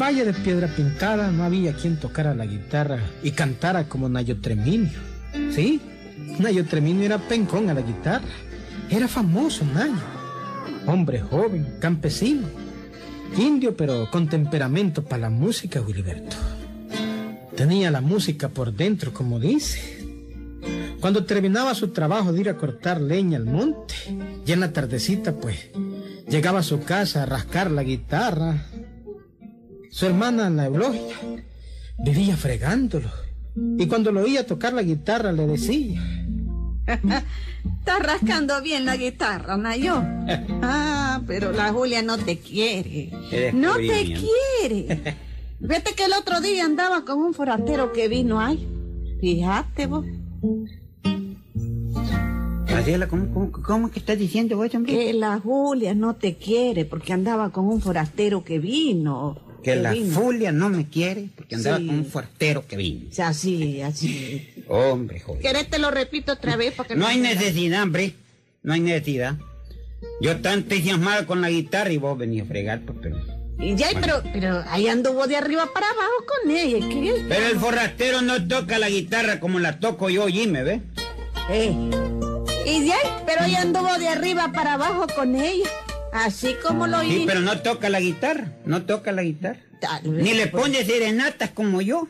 Valle de Piedra Pintada no había quien tocara la guitarra y cantara como Nayo Treminio. Sí, Nayo Treminio era pencón a la guitarra. Era famoso Nayo. Hombre joven, campesino. Indio, pero con temperamento para la música, Wiliberto. Tenía la música por dentro, como dice. Cuando terminaba su trabajo de ir a cortar leña al monte, y en la tardecita, pues, llegaba a su casa a rascar la guitarra. Su hermana, la Eulogia, vivía fregándolo. Y cuando lo oía tocar la guitarra, le decía... Está rascando bien la guitarra, Nayo. Ah, pero la Julia no te quiere. No te quiere. Vete que el otro día andaba con un forastero que vino ahí. Fíjate vos. ¿cómo, cómo, cómo es que estás diciendo vos, hombre? Que la Julia no te quiere porque andaba con un forastero que vino. Que la vino. Julia no me quiere porque andaba Sí. con un fuertero que vino. O sea, así, así. Hombre, joder. ¿Querés te lo repito otra vez? Para que No hay te- necesidad, hombre. No hay necesidad. Yo tan entusiasmado con la guitarra y vos venís a fregar, pues, pero... Y ya, pero, pero ahí anduvo de arriba para abajo con ella. ¿qué? Pero el forrastero no toca la guitarra como la toco yo, Jimmy, ¿ves? Eh. Y ya, pero ahí anduvo de arriba para abajo con ella. Así como lo Sí, hizo. pero no toca la guitarra, no toca la guitarra. Tal vez, Ni le pone serenatas como yo.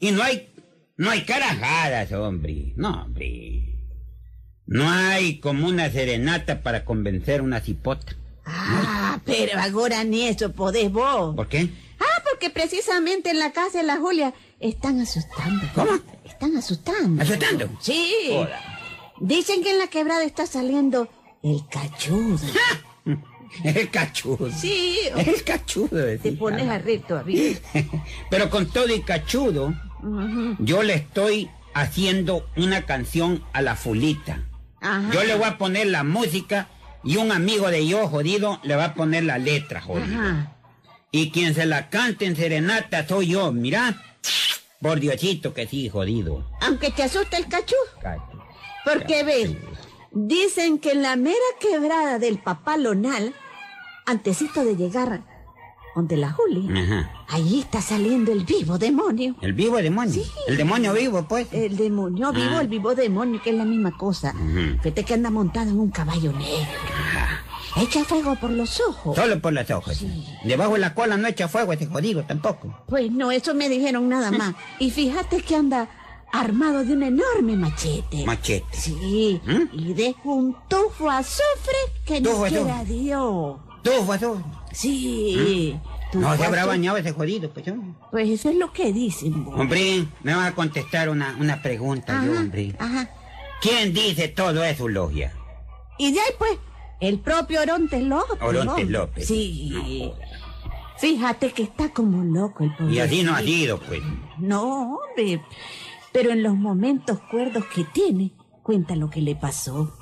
Y no hay, no hay carajadas, hombre. No, hombre. No hay como una serenata para convencer a una cipota. Ah, pero ahora ni eso podés vos. ¿Por qué? Ah, porque precisamente en la casa de la Julia están asustando. ¿Cómo? Están asustando. ¿Asustando? Sí. Joda. Dicen que en la quebrada está saliendo el cachudo. El cachudo. Sí. El cachudo. Te decía. pones a reír todavía. Pero con todo y cachudo, yo le estoy haciendo una canción a la fulita. Ajá. Yo le voy a poner la música y un amigo de yo, jodido, le va a poner la letra, jodido. Ajá. Y quien se la cante en serenata soy yo, mira. Por Diosito que sí, jodido. Aunque te asuste el. Cacho. Porque ve, dicen que en la mera quebrada del papalonal, antesito de llegar donde la Julia, Ajá. allí está saliendo el vivo demonio. El vivo demonio. Sí. El demonio vivo, pues. El demonio vivo, Ah. el vivo demonio, que es la misma cosa. Ujú. Fíjate que anda montado en un caballo negro. Echa fuego por los ojos. Solo por las hojas. Debajo de la cola no echa fuego ese jodido tampoco. Pues no, eso me dijeron nada más. Y fíjate que anda armado de un enorme machete. Machete. Sí, ¿Mm? y deja un tufo a azufre que Tufo no a quiera azufre. Dios. Tú, pues, tú. Sí. tufo ¿Mm? No se a habrá azufre. bañado ese jodido, pues. hombre. Pues eso es lo que dicen. vos. Hombre, me vas a contestar una, una pregunta yo, Ajá, hombre. ajá. ¿Quién dice todo eso, logia? Y de ahí pues, el propio Orontes López. Orontes. López. Sí. Fíjate que está como loco el pobre. Y así no ha sido, pues. No, hombre. Pero en los momentos cuerdos que tiene, cuenta lo que le pasó.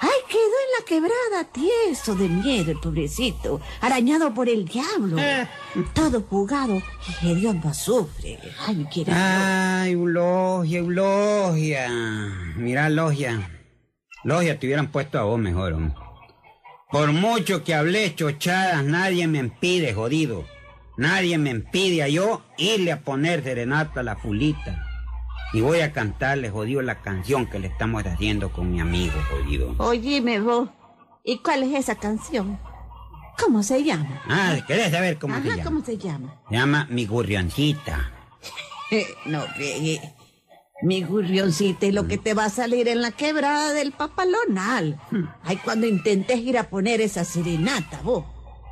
Ay, quedó en la quebrada tieso de miedo el pobrecito, arañado por el diablo. Eh. Todo jugado y hediondo azufre. Ay, quiere. Ay, Eulogia, Eulogia. Mira, Logia. Logia, te hubieran puesto a vos mejor, hombre. Por mucho que hablé chochadas, nadie me impide, jodido. Nadie me impide a yo irle a poner serenata a la fulita. Y voy a cantarle, jodido, la canción que le estamos haciendo con mi amigo, jodido. Óyeme vos, ¿y cuál es esa canción? ¿Cómo se llama? Ah, ¿querés saber cómo Ajá, se llama? ¿cómo se llama? Se llama Mi Gurrioncita. no, eh, mi gurrioncita, y lo que te va a salir en la quebrada del papalonal. Ay, cuando intentes ir a poner esa serenata, vos.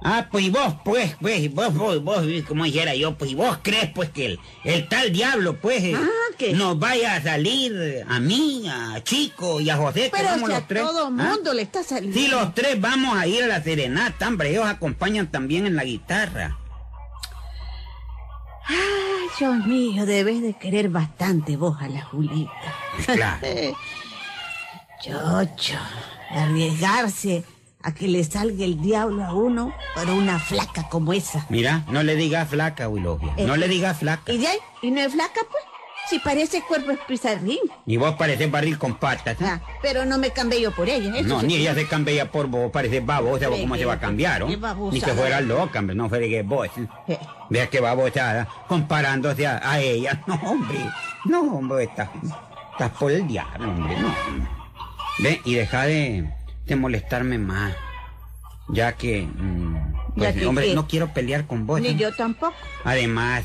Ah, pues y vos, pues, pues, vos, vos, vos, como dijera yo, pues, y vos crees, pues, que el, el tal diablo, pues, eh, Ah, nos vaya a salir a mí, a Chico y a José, que Pero somos si a los tres. todo ¿ah? mundo le está saliendo. Sí, los tres vamos a ir a la serenata, hombre, ellos acompañan también en la guitarra. Ay, Dios mío, debes de querer bastante vos a la Julita. Claro. Chocho, arriesgarse a que le salga el diablo a uno para una flaca como esa. Mira, no le digas flaca, Wilogia, no Eh, le digas flaca. ¿Y de ahí? ¿Y no es flaca, pues? Si parece cuerpo es pizarrín. Y vos pareces barril con patas. ¿eh? Ah, pero no me cambio yo por ella. no, ni ella se cambia por vos, pareces babosa, vos cómo se va a cambiar, ¿no? Ni que fuera loca, hombre, no que vos. ¿eh? Vea que babosada, comparándose a, ella. No, hombre, no, hombre, estás, estás por el diablo, hombre, no. Ve, y deja de, de molestarme más, ya que... Mm, pues, hombre, no quiero pelear con vos. Ni ¿eh? yo tampoco. Además,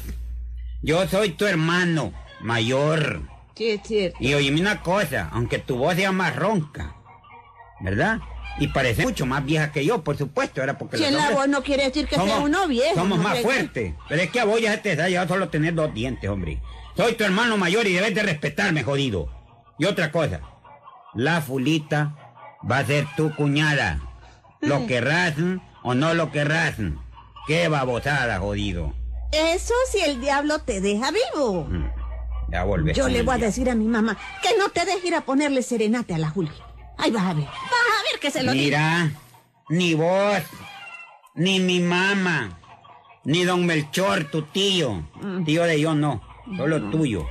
yo soy tu hermano mayor. Sí, es cierto. Y oíme una cosa, aunque tu voz sea más ronca, ¿verdad? Y parece mucho más vieja que yo, por supuesto, era porque... Si la voz no quiere decir que sea uno viejo. Somos más fuertes. Pero es que a vos ya te da ya solo tener dos dientes, hombre. Soy tu hermano mayor y debes de respetarme, jodido. Y otra cosa, la fulita va a ser tu cuñada. Lo querrás o no lo querrás. Qué babosada, jodido. Eso si el diablo te deja vivo. Ya volvés. Yo le voy a decir a mi mamá que no te deje ir a ponerle serenate a la Julia. Ahí vas a ver. Vas a ver que se lo Mira, ni vos, ni mi mamá, ni don Melchor, tu tío, mm. tío de yo no, solo tuyo,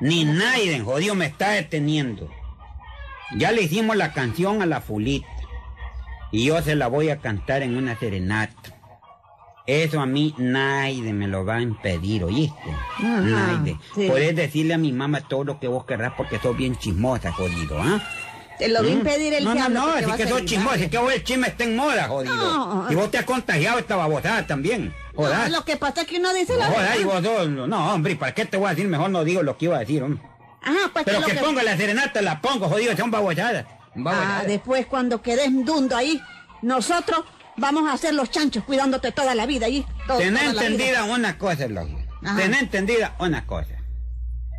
ni nadie, jodido, me está deteniendo. Ya le hicimos la canción a la fulita y yo se la voy a cantar en una serenata. Eso a mí nadie me lo va a impedir, ¿oíste? nadie. Puedes decirle a mi mamá todo lo que vos querrás porque sos bien chismosa, jodido, ¿ah? Te lo va a ¿Mm? impedir el no. No, no, así que sos chismosa, es que vos el chisme está en moda, jodido. y vos te has contagiado esta babosada también. Jodas. lo que pasa es que uno dice la verdad. y vos no, hombre, ¿para qué te voy a decir? Mejor no digo lo que iba a decir, hombre. Ah, pues Pero que, pongo la serenata, la pongo, jodido, son babosadas. Ah, después cuando quedes dundo ahí, nosotros vamos a hacer los chanchos cuidándote toda la vida allí. Ten entendida una cosa, Logia. Ten entendida una cosa.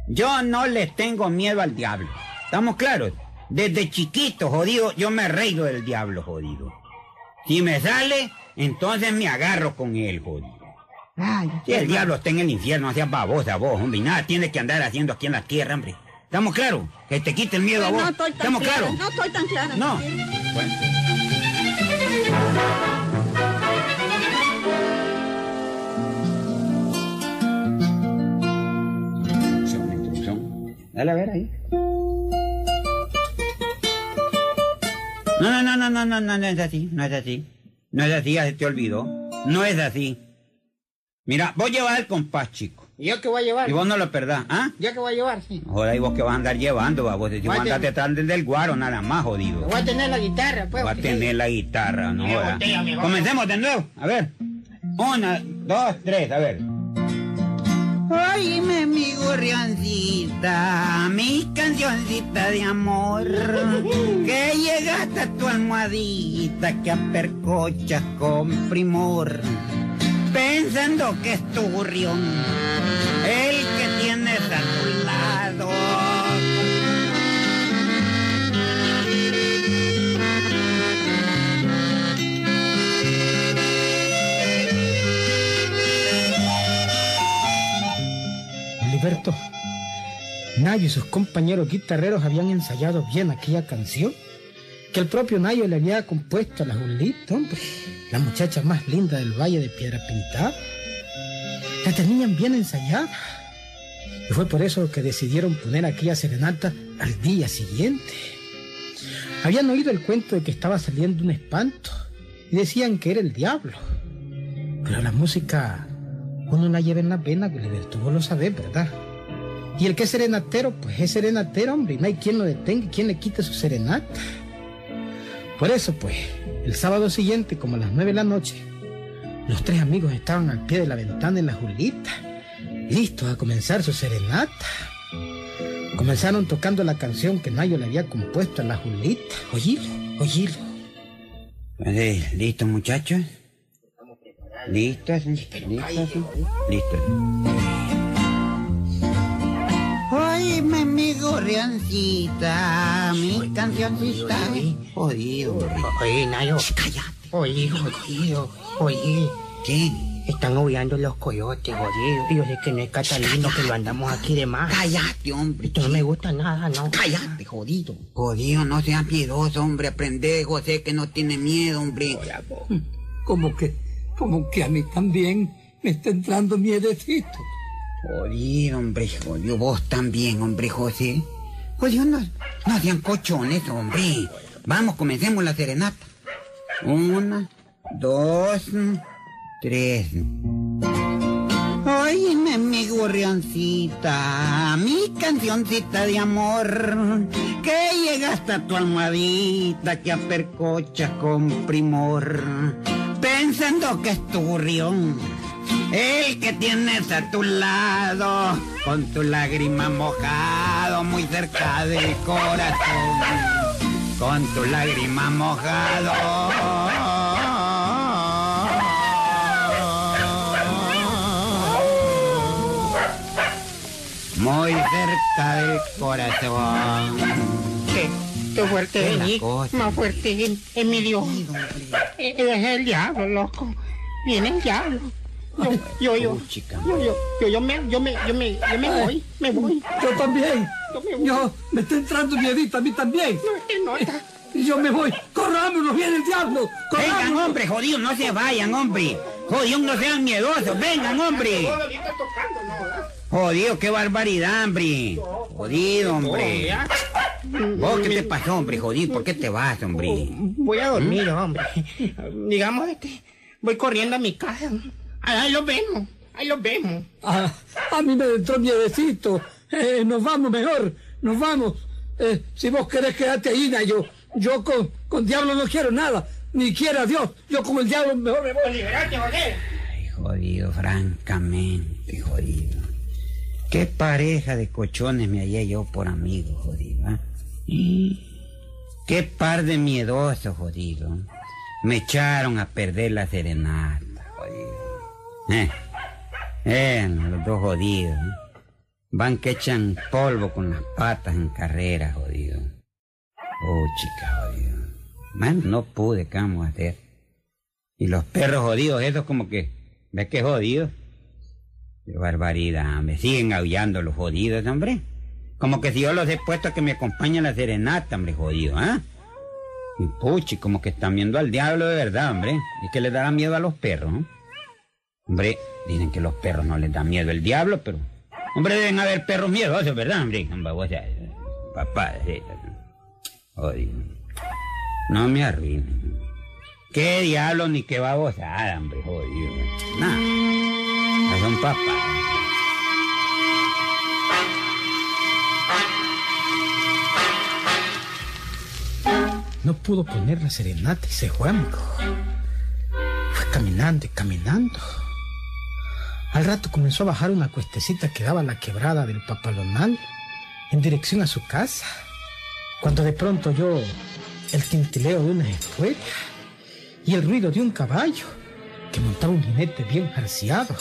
Yo no le tengo miedo al diablo. ¿Estamos claros? Desde chiquito, jodido, yo me reído del diablo, jodido. Si me sale, entonces me agarro con él, jodido. Si el diablo está en el infierno, no seas babosa vos, hombre. Nada tiene que andar haciendo aquí en la tierra, hombre. ¿Estamos claros? Que te quite el miedo a vos. No estoy tan ¿Estamos claros? No estoy tan claro. No. Bueno. Dale a ver ahí. No, no, no, no, no, no, no es así, no es así. No es así, ya se te olvidó. No es así. Mira, voy a llevar el compás, chico. ¿Y yo qué voy a llevar? Y vos no lo perdás, ¿ah? ¿Yo qué voy a llevar? Sí. Joder, ¿y vos qué vas a andar llevando? Va? Vos, si vos andás detrás del guaro, nada más, jodido. Voy a tener la guitarra, pues. Voy a tener la guitarra, no Comencemos de nuevo, a ver. Una, dos, tres, a ver. Oíme mi gorriancita, mi cancioncita de amor, que llegaste a tu almohadita que apercochas con primor que es tu burrión, el que tienes a tu lado. Liberto, Nayo y sus compañeros guitarreros habían ensayado bien aquella canción que el propio Nayo le había compuesto a la Julita, hombre la muchacha más linda del Valle de Piedra Pintada. La tenían bien ensayada. Y fue por eso que decidieron poner aquella serenata al día siguiente. Habían oído el cuento de que estaba saliendo un espanto y decían que era el diablo. Pero la música uno la lleva en la pena, que tú vos lo sabés, ¿verdad? Y el que es serenatero, pues es serenatero, hombre, y no hay quien lo detenga, quien le quite su serenata. Por eso, pues, el sábado siguiente, como a las nueve de la noche, los tres amigos estaban al pie de la ventana en la Julita, listos a comenzar su serenata. Comenzaron tocando la canción que Nayo le había compuesto a la Julita. Oílo, oílo. Pues, ¿Listo, muchachos? ¿Listos? ¿Listos? ¿Listos? Oíme mi gorriancita, mi cancioncita. Jodido. Oye, Nayo. Cállate. Oye, jodido. Oye. ¿Qué? Están aullando los coyotes, jodido. Y yo sé que no es Catalino, que lo andamos aquí de más. Cállate, hombre. Esto no me gusta nada, ¿no? Cállate, jodido. Jodido, no seas miedoso, hombre. Aprende, José, que no tiene miedo, hombre. Como que, como que a mí también me está entrando miedecito. Jodido, hombre, jodido. Vos también, hombre, José. Jodido, no, no sean cochones, hombre. Vamos, comencemos la serenata. Una, dos, tres. Oye, mi gorrioncita, mi cancioncita de amor, que llega hasta tu almohadita que apercocha con primor, pensando que es tu gorrión, el que tienes a tu lado, con tu lágrima mojado muy cerca del corazón, con tu lágrima mojado. muy cerca del corazón. Qué, qué fuerte es más fuerte en, mi Dios. Eh, es el diablo, loco. Viene el diablo. Yo, yo, yo, yo, yo, yo, yo, me, yo me, yo me, yo me voy, me voy. Yo también. Yo me, está entrando miedito a mí también. No, es que no está. Yo me voy. Corrámonos, viene el diablo. Vengan, hombre, jodido, no se vayan, hombre. Jodido, no sean miedosos. Vengan, hombre. Jodido, qué barbaridad, hombre. Jodido, hombre. ¿Vos qué te pasó, hombre? Jodido, ¿por qué te vas, hombre? Voy a dormir, hombre. Digamos, este, voy corriendo a mi casa. Ahí los vemos, ahí los vemos. Ah, a mí me entró miedecito. Eh, nos vamos mejor, nos vamos. Eh, si vos querés quedarte ahí, yo, yo con, con diablo no quiero nada. Ni quiera Dios. Yo como el diablo mejor me voy. Liberarte, joder. Ay, jodido, francamente, jodido. Qué pareja de cochones me hallé yo por amigo, jodido. ¿ah? Qué par de miedosos, jodido. Me echaron a perder la serenata, jodido. Eh, eh los dos jodidos. ¿eh? Van que echan polvo con las patas en carrera, jodido. Oh, chica, jodido. Man, no pude, ¿qué vamos a hacer? Y los perros jodidos, esos como que, ¿ves qué jodidos? Qué barbaridad, me siguen aullando los jodidos, hombre. Como que si yo los he puesto a que me acompañen a la serenata, hombre, jodido, ¿ah? Y puchi, como que están viendo al diablo de verdad, hombre. Es que le dará miedo a los perros, ¿no? Hombre, dicen que los perros no les da miedo el diablo, pero... Hombre, deben haber perros miedosos, ¿verdad, hombre? papá, jodido. No me arruinen. ¿Qué diablo ni qué babosada, hombre, jodido? Nada. Don papá. No pudo poner la serenata y se fue, amigo. Fue caminando y caminando. Al rato comenzó a bajar una cuestecita que daba la quebrada del papalonal en dirección a su casa. Cuando de pronto oyó el tintileo de una escuela y el ruido de un caballo que montaba un jinete bien jarciado.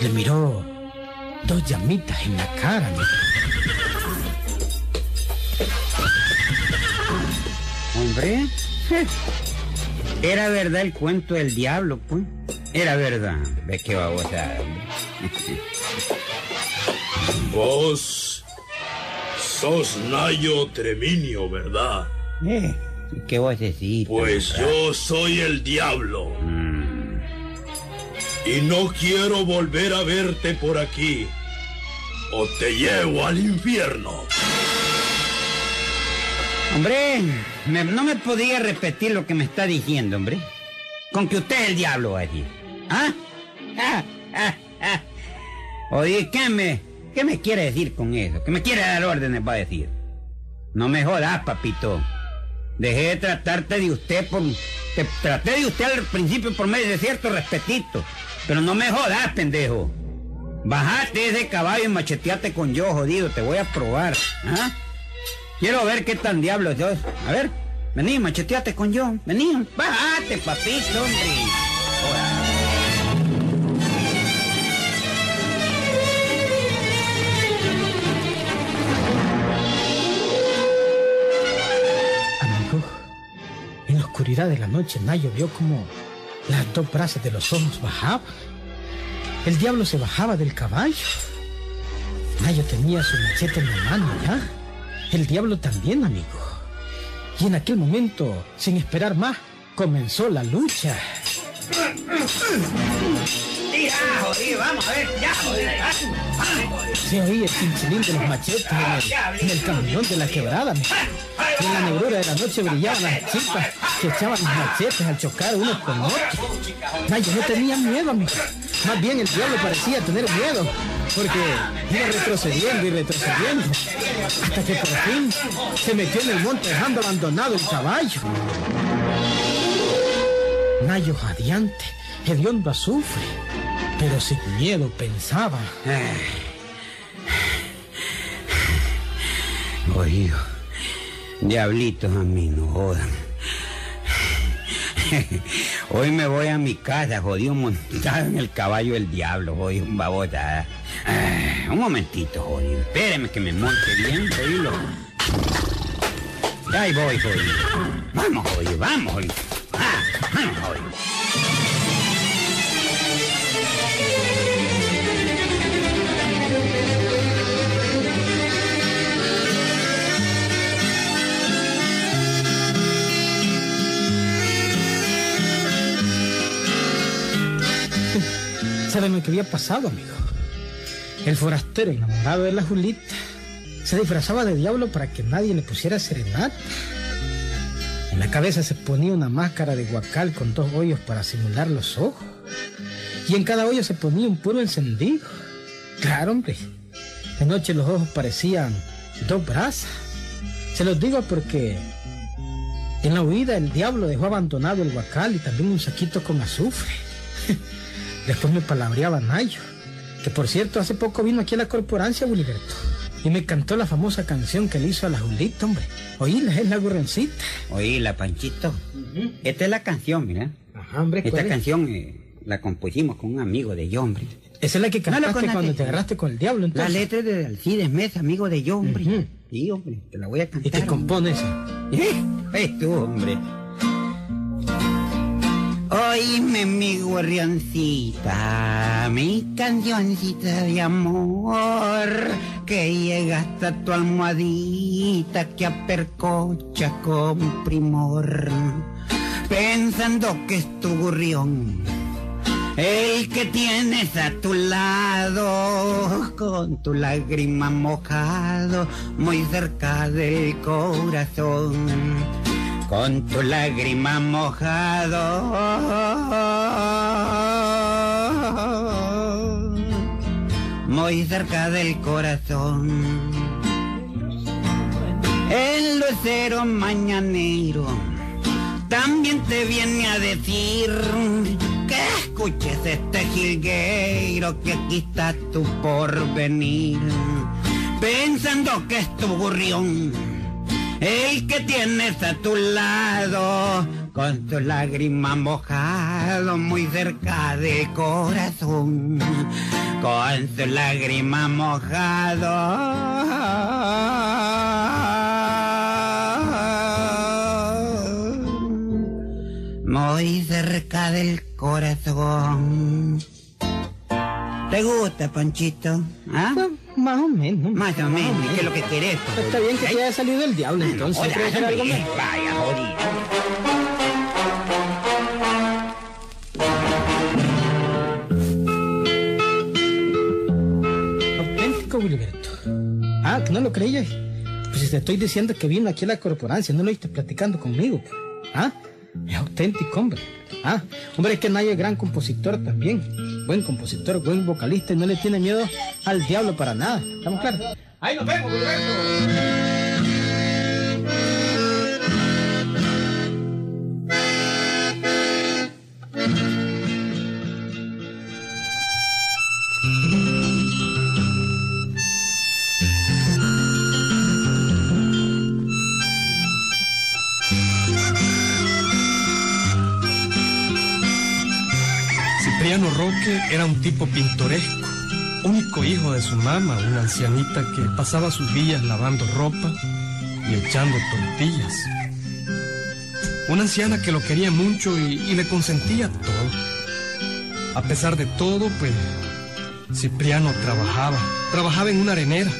Le miró dos llamitas en la cara. Hombre, era verdad el cuento del diablo, pues. Era verdad. ¿Ves qué babosa, Vos sos Nayo Treminio, ¿verdad? Eh, ¿qué vos decís? Pues yo soy el diablo. Mm y no quiero volver a verte por aquí. O te llevo al infierno. Hombre, no me podía repetir lo que me está diciendo, hombre. Con que usted es el diablo allí. ¿Ah? ¿Ah? ¿Ah? ¿Ah? Oye, ¿qué me, ¿qué me quiere decir con eso? ¿Qué me quiere dar órdenes, va a decir? No me jodas, papito. Dejé de tratarte de usted por... Te traté de usted al principio por medio de cierto respetito. Pero no me jodas, pendejo. Bajate ese caballo y macheteate con yo, jodido. Te voy a probar. ¿ah? Quiero ver qué tan diablos sos. A ver, vení, macheteate con yo. Vení, bájate, papito, hombre. De la noche, Nayo vio como las dos brazas de los ojos bajaban. El diablo se bajaba del caballo. Nayo tenía su machete en la mano ya. El diablo también, amigo. Y en aquel momento, sin esperar más, comenzó la lucha. Ya, jodido, vamos a ver, ya, jodido. Se oía el chinchilín de los machetes en el, en el camión de la quebrada. En la negrura de la noche brillaban las chispas que echaban los machetes al chocar unos con otros. Ay, no tenía miedo, amigo. Más bien el diablo parecía tener miedo, porque iba retrocediendo y retrocediendo, hasta que por fin se metió en el monte dejando abandonado el caballo. Nayo radiante, hediondo azufre, pero sin miedo pensaba. Oído, diablitos a mí no jodan. Hoy me voy a mi casa, jodido, montado en el caballo del diablo, jodido, un babota. Un momentito, jodido. Espéreme que me monte bien, jodido. Ahí voy, jodido. Vamos, jodido, vamos, jodido. Ah, vamos, jodido. ¿Saben lo que había pasado, amigo? El forastero enamorado de la Julita se disfrazaba de diablo para que nadie le pusiera serenata. En la cabeza se ponía una máscara de guacal con dos hoyos para simular los ojos. Y en cada hoyo se ponía un puro encendido. Claro, hombre. De noche los ojos parecían dos brasas. Se los digo porque en la huida el diablo dejó abandonado el guacal y también un saquito con azufre. Después me palabreaba Nayo, que por cierto hace poco vino aquí a la corporancia, Wilberto. Y me cantó la famosa canción que le hizo a la Julita, hombre. Oíla, es la gorrencita. Oíla, Panchito. Esta es la canción, mira. Ajá, hombre, Esta canción eh, la compusimos con un amigo de yo, hombre. Esa es la que no, cantaste la cuando te agarraste con el diablo, La entonces. letra es de Alcides Mesa, amigo de yo, hombre. Ujú. Sí, hombre, te la voy a cantar. Y te compone esa. ¿Eh? Tú, hombre. Oíme mi gorrioncita, mi cancioncita de amor, que llega hasta tu almohadita que apercocha con primor, pensando que es tu gorrión. El que tienes a tu lado, con tu lágrima mojado, muy cerca del corazón con tu lágrima mojado, muy cerca del corazón. El lucero mañanero también te viene a decir que escuches este jilgueiro que aquí está tu porvenir, pensando que es tu gorrión el que tienes a tu lado, con tu lágrima mojado muy cerca del corazón, con tu lágrima mojado, muy cerca del corazón. ¿Te gusta, Panchito? ¿Ah? Más o menos. Más o menos, ¿qué es lo que querés? pues? Está bien que te haya salido el diablo, entonces. Hola, ¿Quieres hacer algo más? Vaya, jodido. Auténtico, Wilberto. Ah, que no lo creías. Pues te estoy diciendo que vino aquí a la corporancia, no lo oíste platicando conmigo. pues. Ah, es auténtico, hombre. Ah, hombre, es que Nayo es gran compositor también. Buen compositor, buen vocalista y no le tiene miedo al diablo para nada. ¿Estamos claros? Ahí nos vemos. Era un tipo pintoresco, único hijo de su mamá, una ancianita que pasaba sus días lavando ropa y echando tortillas. Una anciana que lo quería mucho y, le consentía todo. A pesar de todo, pues Cipriano trabajaba, trabajaba en una arenera.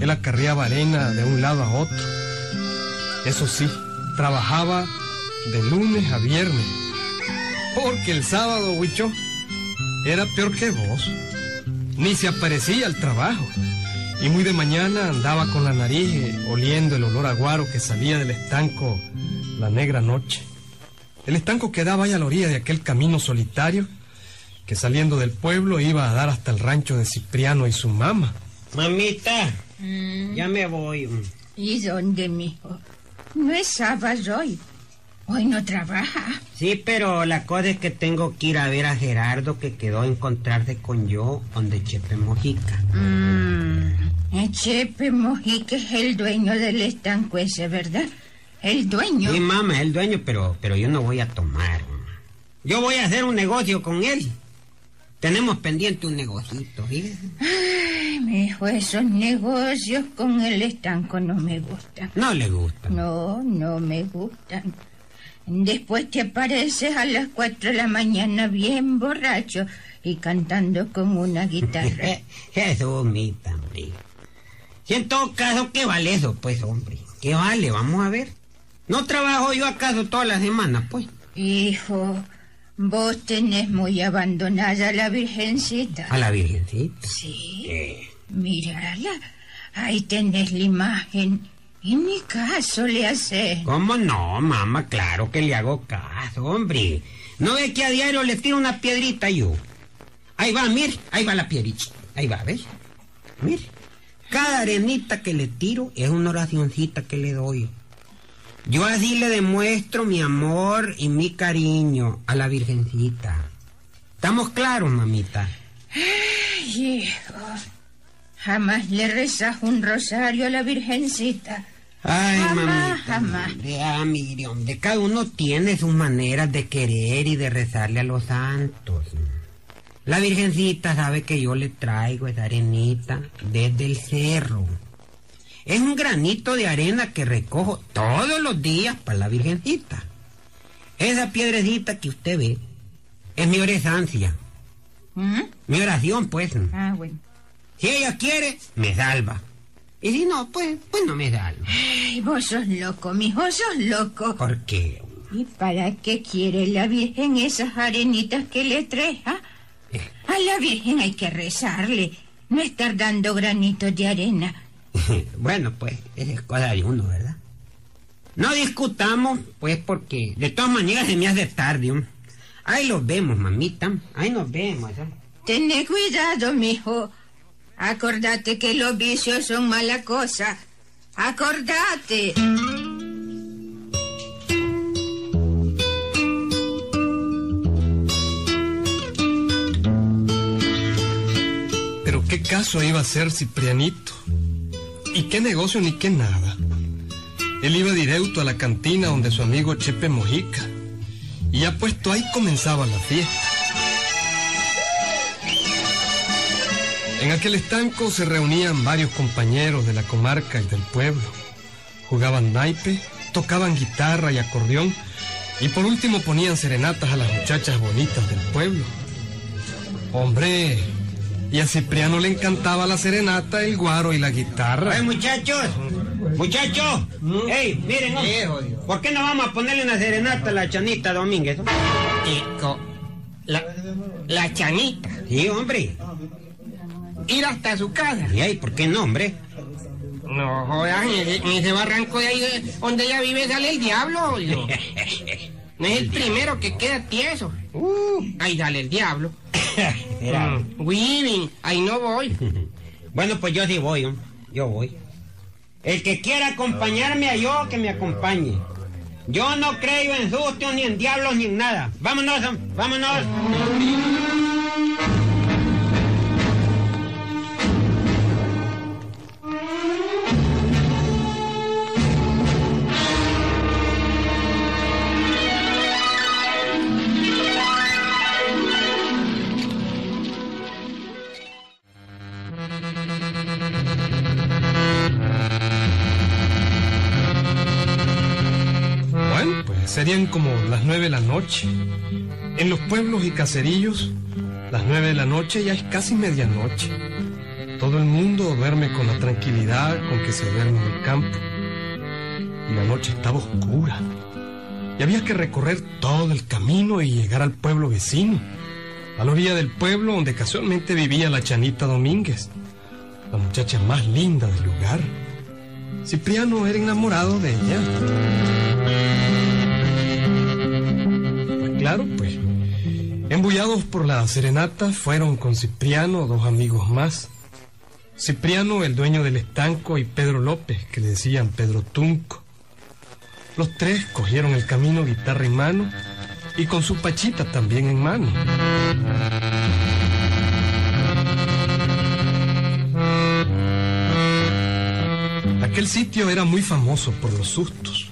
Él acarreaba arena de un lado a otro. Eso sí, trabajaba de lunes a viernes. Porque el sábado, Huicho, era peor que vos. Ni se aparecía al trabajo. Y muy de mañana andaba con la nariz eh, oliendo el olor a guaro que salía del estanco la negra noche. El estanco quedaba ahí a la orilla de aquel camino solitario que saliendo del pueblo iba a dar hasta el rancho de Cipriano y su mamá. Mamita, mm. ya me voy. ¿Y dónde, mijo? No es sábado hoy. Hoy no trabaja. Sí, pero la cosa es que tengo que ir a ver a Gerardo que quedó a encontrarse con yo donde Chepe Mojica. Mm, Chepe Mojica es el dueño del estanco ese, ¿verdad? El dueño. Sí, mamá, es el dueño, pero, pero yo no voy a tomar. Yo voy a hacer un negocio con él. Tenemos pendiente un negocito, ¿sí? Ay, mijo, esos negocios con el estanco no me gustan. ¿No le gustan? No, no me gustan. Después te apareces a las cuatro de la mañana bien borracho y cantando con una guitarra. eso, mi hombre. Y en todo caso, ¿qué vale eso, pues, hombre? ¿Qué vale? Vamos a ver. ¿No trabajo yo acaso toda la semana, pues? Hijo, vos tenés muy abandonada a la Virgencita. ¿A la Virgencita? Sí. Mírala. Ahí tenés la imagen. Y ni caso le hace. ¿Cómo no, mamá? Claro que le hago caso, hombre. ¿No ve que a diario le tiro una piedrita yo? Ahí va, mire, ahí va la piedrita. Ahí va, ¿ves? Mire. Cada arenita que le tiro es una oracioncita que le doy. Yo así le demuestro mi amor y mi cariño a la Virgencita. ¿Estamos claros, mamita? Ay, hijo. Jamás le rezas un rosario a la Virgencita. Ay, jamás, Jamás. Ah, mire, hombre, cada uno tiene sus maneras de querer y de rezarle a los santos. La Virgencita sabe que yo le traigo esa arenita desde el cerro. Es un granito de arena que recojo todos los días para la Virgencita. Esa piedrecita que usted ve es mi oración. ¿Mm? Mi oración, pues. Ah, bueno. Si ella quiere, me salva. Y si no, pues, pues no me salva. Ay, vos sos loco, mijo, sos loco. ¿Por qué? ¿Y para qué quiere la Virgen esas arenitas que le trae? Ah? Eh. A la Virgen hay que rezarle, no estar dando granitos de arena. bueno, pues, es cosa de uno, ¿verdad? No discutamos, pues, porque de todas maneras se me hace tarde. Ahí los vemos, mamita. Ahí nos vemos. ¿eh? Ten cuidado, mijo. Acordate que los vicios son mala cosa. Acordate. Pero qué caso iba a ser Ciprianito. ¿Y qué negocio ni qué nada? Él iba directo a la cantina donde su amigo Chepe Mojica. Y ya puesto ahí comenzaba la fiesta. En aquel estanco se reunían varios compañeros de la comarca y del pueblo. Jugaban naipe, tocaban guitarra y acordeón y por último ponían serenatas a las muchachas bonitas del pueblo. Hombre, y a Cipriano le encantaba la serenata, el guaro y la guitarra. ¡Ay, muchachos! ¡Muchachos! ¡Ey, miren! ¿Por qué no vamos a ponerle una serenata a la Chanita Domínguez? La, la Chanita. Sí, hombre. Ir hasta su casa. ¿Y ahí, por qué no, hombre? No jodas, en ese, barranco de ahí donde ella vive sale el diablo. No es el primero que queda tieso. Uh, ahí sale el diablo. Mm, ahí no voy. bueno, pues yo sí voy, yo voy. El que quiera acompañarme a yo, que me acompañe. Yo no creo en sustos, ni en diablos, ni en nada. Vámonos, vámonos. Como las nueve de la noche. En los pueblos y caserillos, las nueve de la noche ya es casi medianoche. Todo el mundo duerme con la tranquilidad con que se duerme en el campo. Y la noche estaba oscura. Y había que recorrer todo el camino y llegar al pueblo vecino. a la orilla del pueblo donde casualmente vivía la Chanita Domínguez, la muchacha más linda del lugar. Cipriano era enamorado de ella. Claro, pues, embullados por la serenata, fueron con Cipriano dos amigos más. Cipriano, el dueño del estanco, y Pedro López, que le decían Pedro Tunco. Los tres cogieron el camino guitarra en mano y con su pachita también en mano. Aquel sitio era muy famoso por los sustos.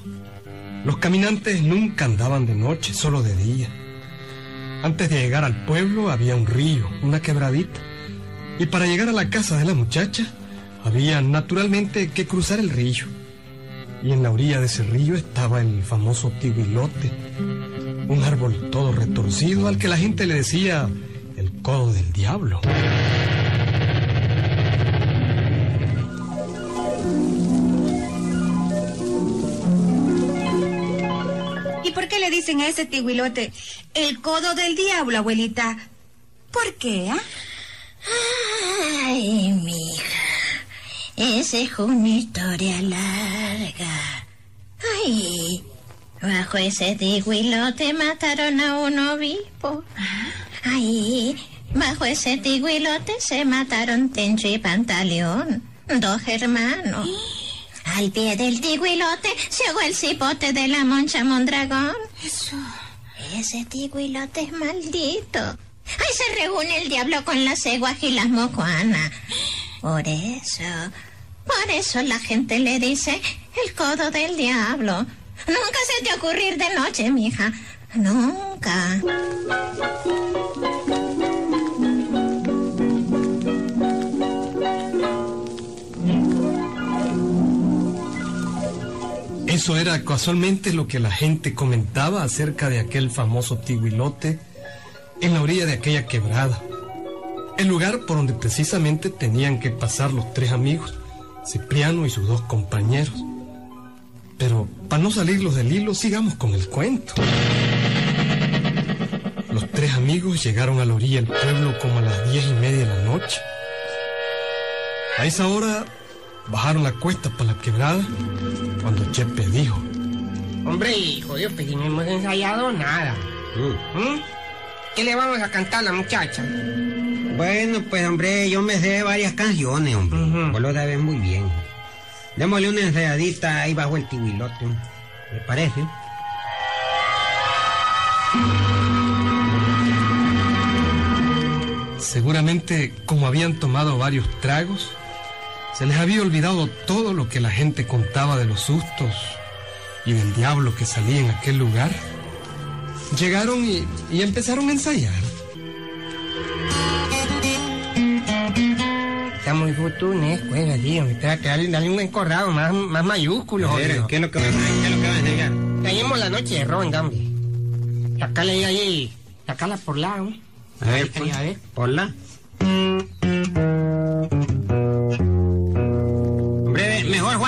Los caminantes nunca andaban de noche, solo de día. Antes de llegar al pueblo había un río, una quebradita. Y para llegar a la casa de la muchacha había naturalmente que cruzar el río. Y en la orilla de ese río estaba el famoso tiguilote, un árbol todo retorcido al que la gente le decía el codo del diablo. Por qué le dicen a ese tiguilote el codo del diablo, abuelita? ¿Por qué, ah? Ay, mija. Esa es una historia larga. Ay, bajo ese tiguilote mataron a un obispo. Ay, bajo ese tiguilote se mataron Tencho y Pantaleón, dos hermanos. Al pie del tiguilote se ahogó el cipote de la moncha Mondragón. Eso. Ese tiguilote es maldito. Ahí se reúne el diablo con las ceguas y las mocuanas. Por eso, por eso la gente le dice el codo del diablo. Nunca se te ocurrir de noche, mija. Nunca. Eso era casualmente lo que la gente comentaba acerca de aquel famoso tiguilote en la orilla de aquella quebrada. El lugar por donde precisamente tenían que pasar los tres amigos, Cipriano y sus dos compañeros. Pero para no salirlos del hilo, sigamos con el cuento. Los tres amigos llegaron a la orilla del pueblo como a las diez y media de la noche. A esa hora bajaron la cuesta para la quebrada cuando Chepe dijo, Hombre, hijo Dios, pues si no hemos ensayado nada. ¿Mm? ¿Qué le vamos a cantar a la muchacha? Bueno, pues hombre, yo me sé varias canciones, hombre. Vos lo sabes muy bien. Démosle una ensayadita ahí bajo el tibuilote. ¿Me parece? Seguramente, como habían tomado varios tragos, se les había olvidado todo lo que la gente contaba de los sustos y del diablo que salía en aquel lugar. Llegaron y, y empezaron a ensayar. Está muy futunesco, es así, hombre. Trata de darle, darle un encorrado más, más mayúsculo, A ver, jodido. ¿qué es lo que va a qué es lo que va a enseñar? Caímos la noche de ronda, hombre. Sacala ahí, ahí. Sacala por lado. A ver, Ahí, pues, a ver. Hola. Hombre,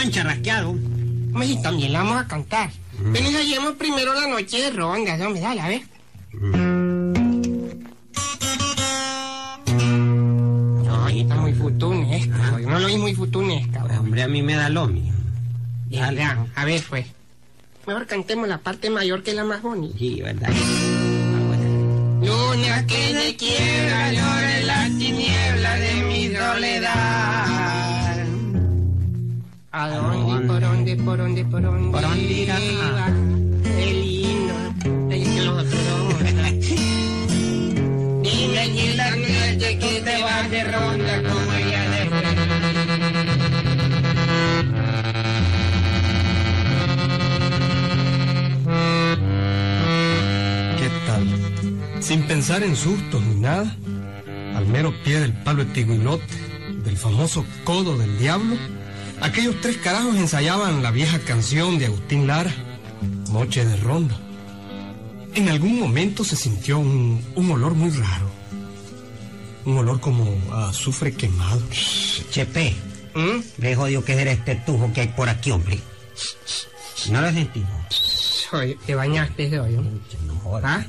Juan charrasqueado. Hombre, también la vamos a cantar. Ven y ensayemos primero la noche de ronda, hombre, dale, a ver. Ay, está muy futunesca, jodido. no lo oí muy futunesca, Pues, hombre, a mí me da lo mío. Ya, ya, a ver, pues. Mejor cantemos la parte mayor que la más bonita. Sí, ¿verdad? Ah. Luna que de quiebra llora en la tiniebla de mi soledad. ¿A dónde, por dónde, por dónde, por dónde? ¿Por dónde irá? Ay, que los otros. Dime quién la noche que te vas de ronda como ella de ¿Qué tal? Sin pensar en sustos ni nada, al mero pie del palo de tiguilote, del famoso codo del diablo, aquellos tres carajos ensayaban la vieja canción de Agustín Lara, Noche de Ronda. En algún momento se sintió un, un olor muy raro. Un olor como a azufre quemado. Chepe, ¿Mm? ve jodido que era este tujo que hay por aquí, hombre. ¿No lo? Oye, te bañaste hoy, ¿no? No jodas, ¿Ah?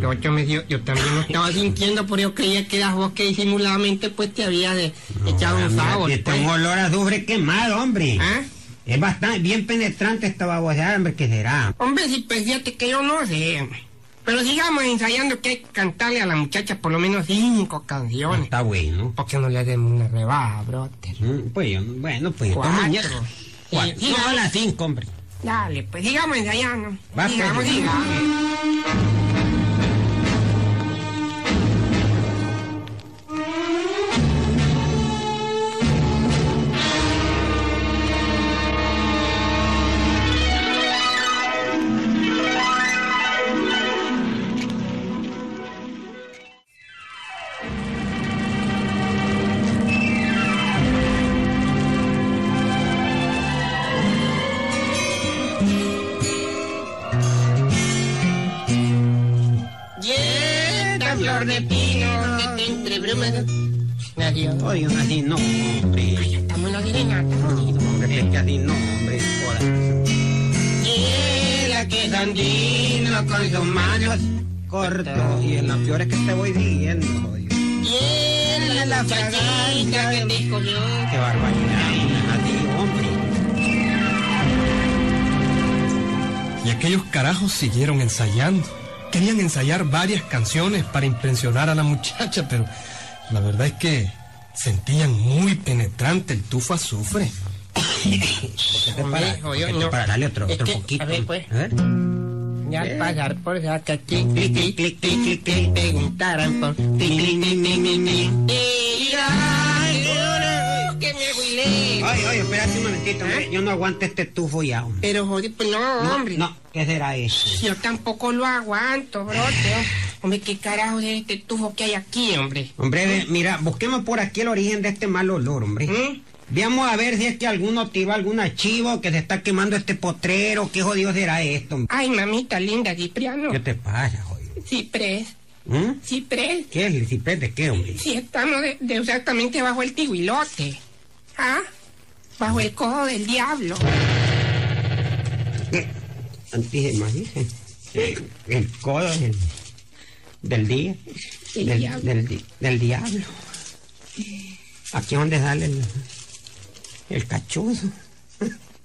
Yo, yo, me, yo, yo también lo estaba sintiendo, pero yo creía que eras vos que disimuladamente pues te había de, echado un sabor. Este pues. un olor a azufre quemado, hombre. ¿Ah? Es bastante, bien penetrante esta baboseada, hombre, ¿qué será? Hombre, si pues fíjate que yo no sé. hombre. Pero sigamos ensayando que hay que cantarle a la muchacha por lo menos cinco canciones. Está bueno. ¿Por qué no le hacemos una rebaja, brother? Mm, Pues yo, bueno, pues Cuatro. Cuatro. Sí, No, a las cinco, hombre. Dale, pues sigamos ensayando. Va, sigamos, pues. sigamos. Esta flor de pino que te entre brumas. Adiós. Oye, así no, hombre. Estamos en la serenata. No, hombre, es que así no, hombre. Y la que es andino con sus manos. Corto. Y en las flores que te voy diciendo, oye. Y la, la muchachita que te escogió. Qué barbaridad, así, hombre. Y aquellos carajos siguieron ensayando. Querían ensayar varias canciones para impresionar a la muchacha, pero la verdad es que sentían muy penetrante el tufo azufre. Para darle otro, poquito. pues. Y al pasar por acá, clic, clic, clic, clic, clic, clic, clic, preguntaran por Oye, oye, espérate un momentito, hombre. Yo no aguanto este tufo ya, hombre. Pero joder, pues no, No, hombre. no, ¿qué será eso? Yo tampoco lo aguanto, brote. Hombre, ¿qué carajo es este tufo que hay aquí, hombre? Hombre, ve, mira, busquemos por aquí el origen de este mal olor, hombre. ¿Mm? Veamos a ver si es que alguno tiró algún archivo que se está quemando este potrero. ¿Qué jodido será esto? hombre? Ay, mamita linda, Cipriano. ¿Qué te pasa, jodido? Ciprés, ¿Mm? Ciprés. ¿Qué es el ciprés de qué, hombre? Si estamos de, de exactamente bajo el tiguilote. ¿Ah? Bajo el cojo del diablo. Antígemas, dice. El codo del, del día. Del diablo. del del diablo. Aquí es donde sale el, el cachuzo.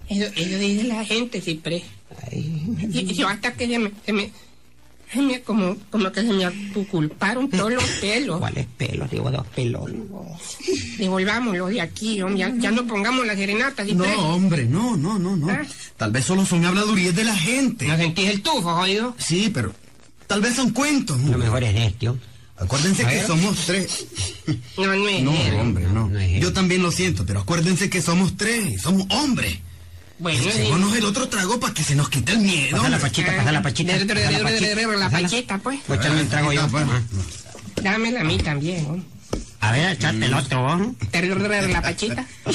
Eso, eso dice la gente, Y yo hasta que me, se me como, como que se me aculparon todos los pelos. ¿Cuáles pelos? Digo, dos pelones. Devolvámoslo de aquí, hombre. Ya, ya no pongamos la serenata, Ciprés. No, hombre, no, no, no, no. ¿Ah? Tal vez solo son habladurías de la gente. ¿No sentís el tufo, jodido? Sí, pero tal vez son cuentos. Lo mejor es esto. Acuérdense que somos tres. No, no es No, él. hombre, no. No es él. Yo también lo siento, pero acuérdense que somos tres, somos hombres. Bueno, sí. Echémonos el otro trago para que se nos quite el miedo. Pasa la pachita, pasa la pachita. La pachita, pues. Voy a echarme un trago yo. Ah. Dámela a mí también. A ver, echate el otro, de- La pachita.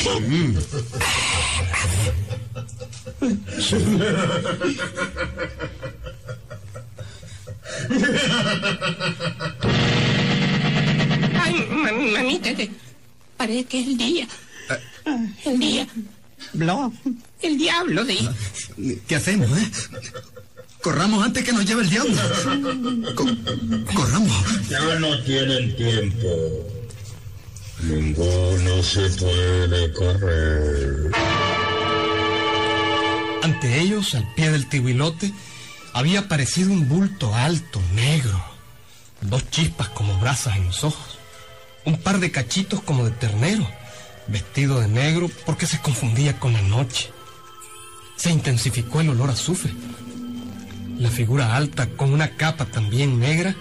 Ay, mami, mamita, te- parece que es el día. El día. Blo. El diablo, sí. ¿Qué hacemos, eh? Corramos antes que nos lleve el diablo. Co- corramos. Ya no tienen tiempo. Ninguno se puede correr. Ante ellos, al pie del tihuilote, había aparecido un bulto alto, negro, dos chispas como brasas en los ojos, un par de cachitos como de ternero, vestido de negro porque se confundía con la noche. Se intensificó el olor a azufre. La figura alta, con una capa también negra,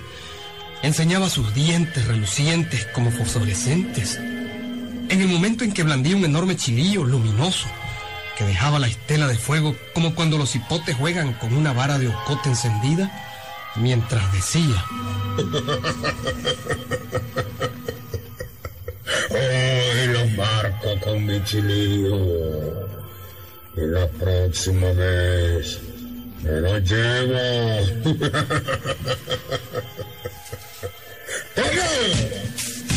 enseñaba sus dientes relucientes como fosforescentes. En el momento en que blandía un enorme chilillo luminoso, que dejaba la estela de fuego como cuando los hipotes juegan con una vara de ocote encendida, mientras decía, Marco con mi chilillo. Y la próxima vez me lo llevo.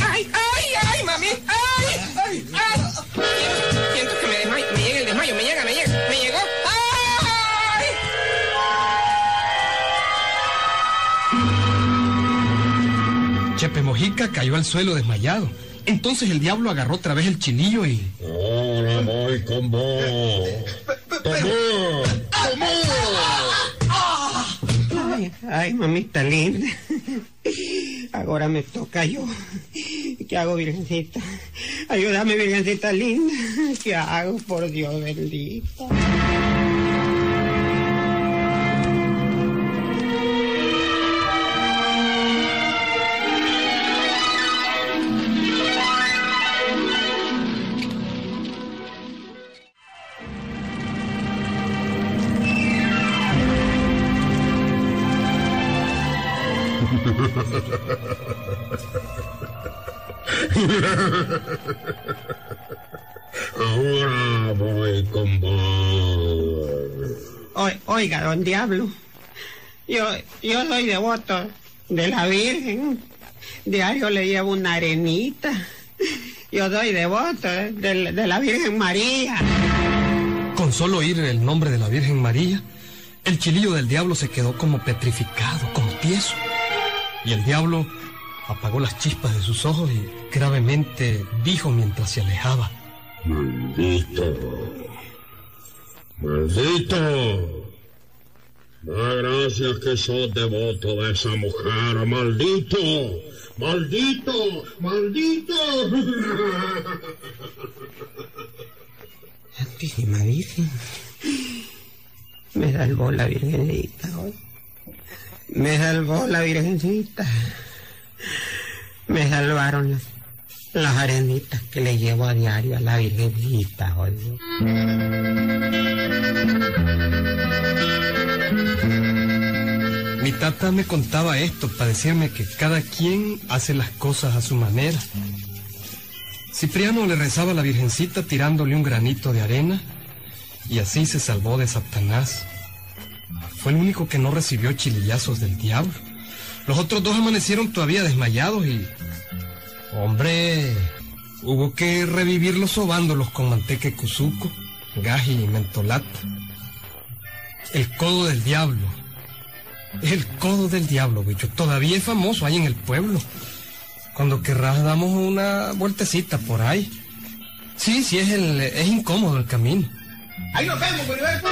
¡Ay, ay, ay, mami! ¡Ay, ay, ay! Siento, siento que me desmayo, me llega el desmayo, me llega, me llega, me llegó. ¡Ay! Chepe Mojica cayó al suelo desmayado. Entonces el diablo agarró otra vez el chilillo y... Ahora voy con vos. ¡Tomó! ¡Tomó! Ay, ay, mamita linda. Ahora me toca yo. ¿Qué hago, Virgencita? Ayúdame, Virgencita linda. ¿Qué hago, por Dios bendito? Ahora voy con vos. oiga, don Diablo. Yo, yo soy devoto de la Virgen. Diario le llevo una arenita. Yo soy devoto de, de la Virgen María. Con solo oír el nombre de la Virgen María, el chilillo del diablo se quedó como petrificado, como tieso. Y el diablo apagó las chispas de sus ojos y gravemente dijo mientras se alejaba. Maldito. Maldito. Da gracias que sos devoto de esa mujer. Maldito. Maldito. Maldito. Santísima Virgen. Me salvó la Virgencita hoy. Me salvó la Virgencita. Me salvaron las, las arenitas que le llevo a diario a la Virgencita hoy. Mi tata me contaba esto para que cada quien hace las cosas a su manera. Cipriano le rezaba a la Virgencita tirándole un granito de arena y así se salvó de Satanás. Fue el único que no recibió chilillazos del diablo. Los otros dos amanecieron todavía desmayados y... Hombre, hubo que revivirlos sobándolos con manteca cuzuco, gaji y mentolata. El codo del diablo. El codo del diablo, bicho. Todavía es famoso ahí en el pueblo. Cuando querrás damos una vueltecita por ahí. Sí, sí, es, el, es incómodo el camino. Ahí nos vemos, Heriberto.